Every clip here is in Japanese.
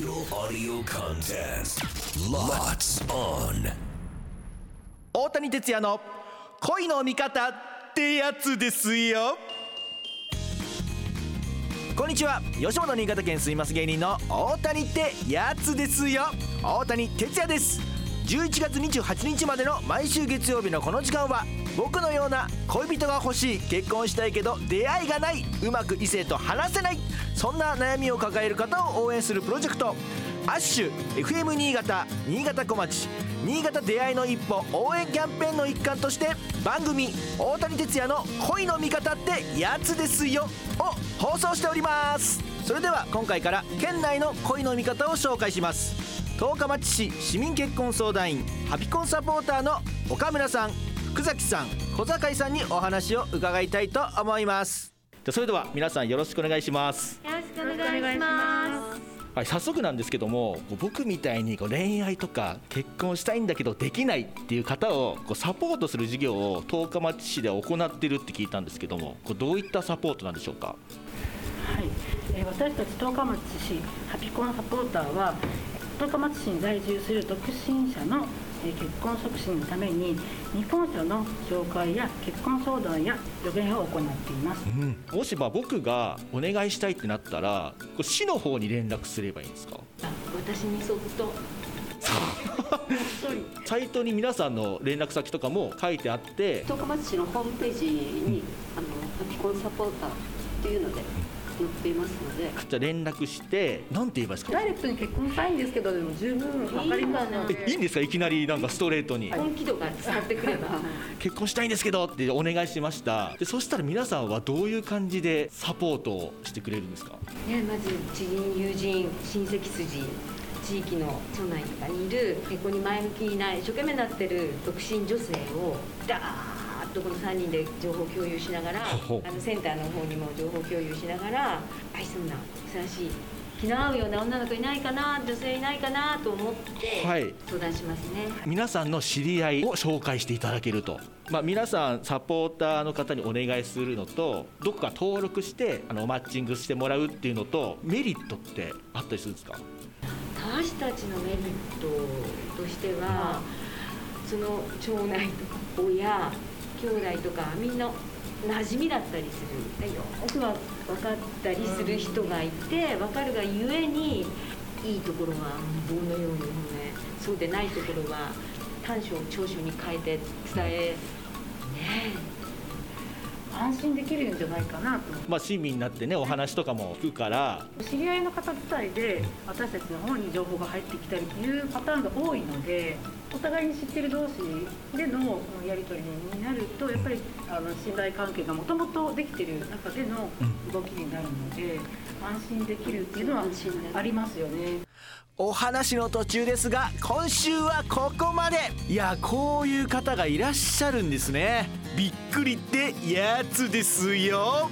Digital audio contest. Lots on. 大谷哲也の恋の味方ってやつですよこんにちは吉本新潟県住みます芸人の大谷ってやつですよ大谷哲也です11月28日までの毎週月曜日のこの時間は僕のような恋人が欲しい結婚したいけど出会いがないうまく異性と話せないそんな悩みを抱える方を応援するプロジェクト。アッシュ FM 新潟新潟小町新潟出会いの一歩応援キャンペーンの一環として番組「大谷哲也の恋の味方ってやつですよ」を放送しております。それでは今回から県内の恋の味方を紹介します。十日町市市民結婚相談員ハピコンサポーターの岡村さん福崎さん小坂井さんにお話を伺いたいと思います。じゃあそれでは皆さんよろしくお願いします。よろしくお願いします。はい、早速なんですけども僕みたいにこう恋愛とか結婚したいんだけどできないっていう方をこうサポートする事業を十日町市で行ってるって聞いたんですけどもこうどういったサポートなんでしょうか？はい、えー私たち十日町市ハピコンサポーターは十日町市に在住する独身者のえー結婚促進のために未婚者の紹介や結婚相談や助言を行っています。もしまあ僕がお願いしたいってなったら市の方に連絡すればいいんですか？私にそっと。サイトに皆さんの連絡先とかも書いてあって。十日町市のホームページにあのハピコンサポーターっていうので載っていますので。じゃあ連絡して何て言えばいいですか？ダイレクトに結婚したいんですけどでも十分。わかりますのでえいいんですか？いきなりなんかストレートに。本気度が伝わってくれば。結婚したいんですけどってお願いしました。でそしたら皆さんはどういう感じでサポートをしてくれるんですか？ね、まず知人、友人、親戚筋。地域の町内とかにいる結婚に前向きにない一生懸命なってる独身女性をダーッとこの3人で情報共有しながらあのセンターの方にも情報共有しながら愛想なふさわしい気の合うような女の子いないかな女性いないかなと思ってはい。相談しますね。皆さんの知り合いを紹介していただけると、まあ、皆さんサポーターの方にお願いするのとどこか登録してあのマッチングしてもらうっていうのとメリットってあったりするんですか？私たちのメリットとしてはその町内とか親兄弟とかみんな馴染みだったりする。よくは分かったりする人がいて分かるがゆえにいいところは棒のように褒めそうでないところは短所を長所に変えて伝えねえ。安心できるんじゃないかなと。まあ、親身になってねお話とかも聞くから。知り合いの方自体で私たちの方に情報が入ってきたりというパターンが多いのでお互いに知ってる同士でのやり取りになるとやっぱりあの信頼関係がもともとできてる中での動きになるので安心できるっていうのはありますよね。お話の途中ですが今週はここまで。いやこういう方がいらっしゃるんですね。びっくりってやつですよ。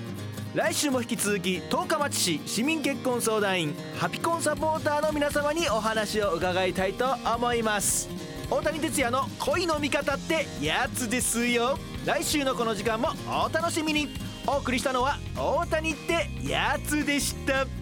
来週も引き続き十日町市市民結婚相談員ハピコンサポーターの皆様にお話を伺いたいと思います。大谷哲也の恋の味方ってやつですよ。来週のこの時間もお楽しみに。お送りしたのは大谷ってやつでした。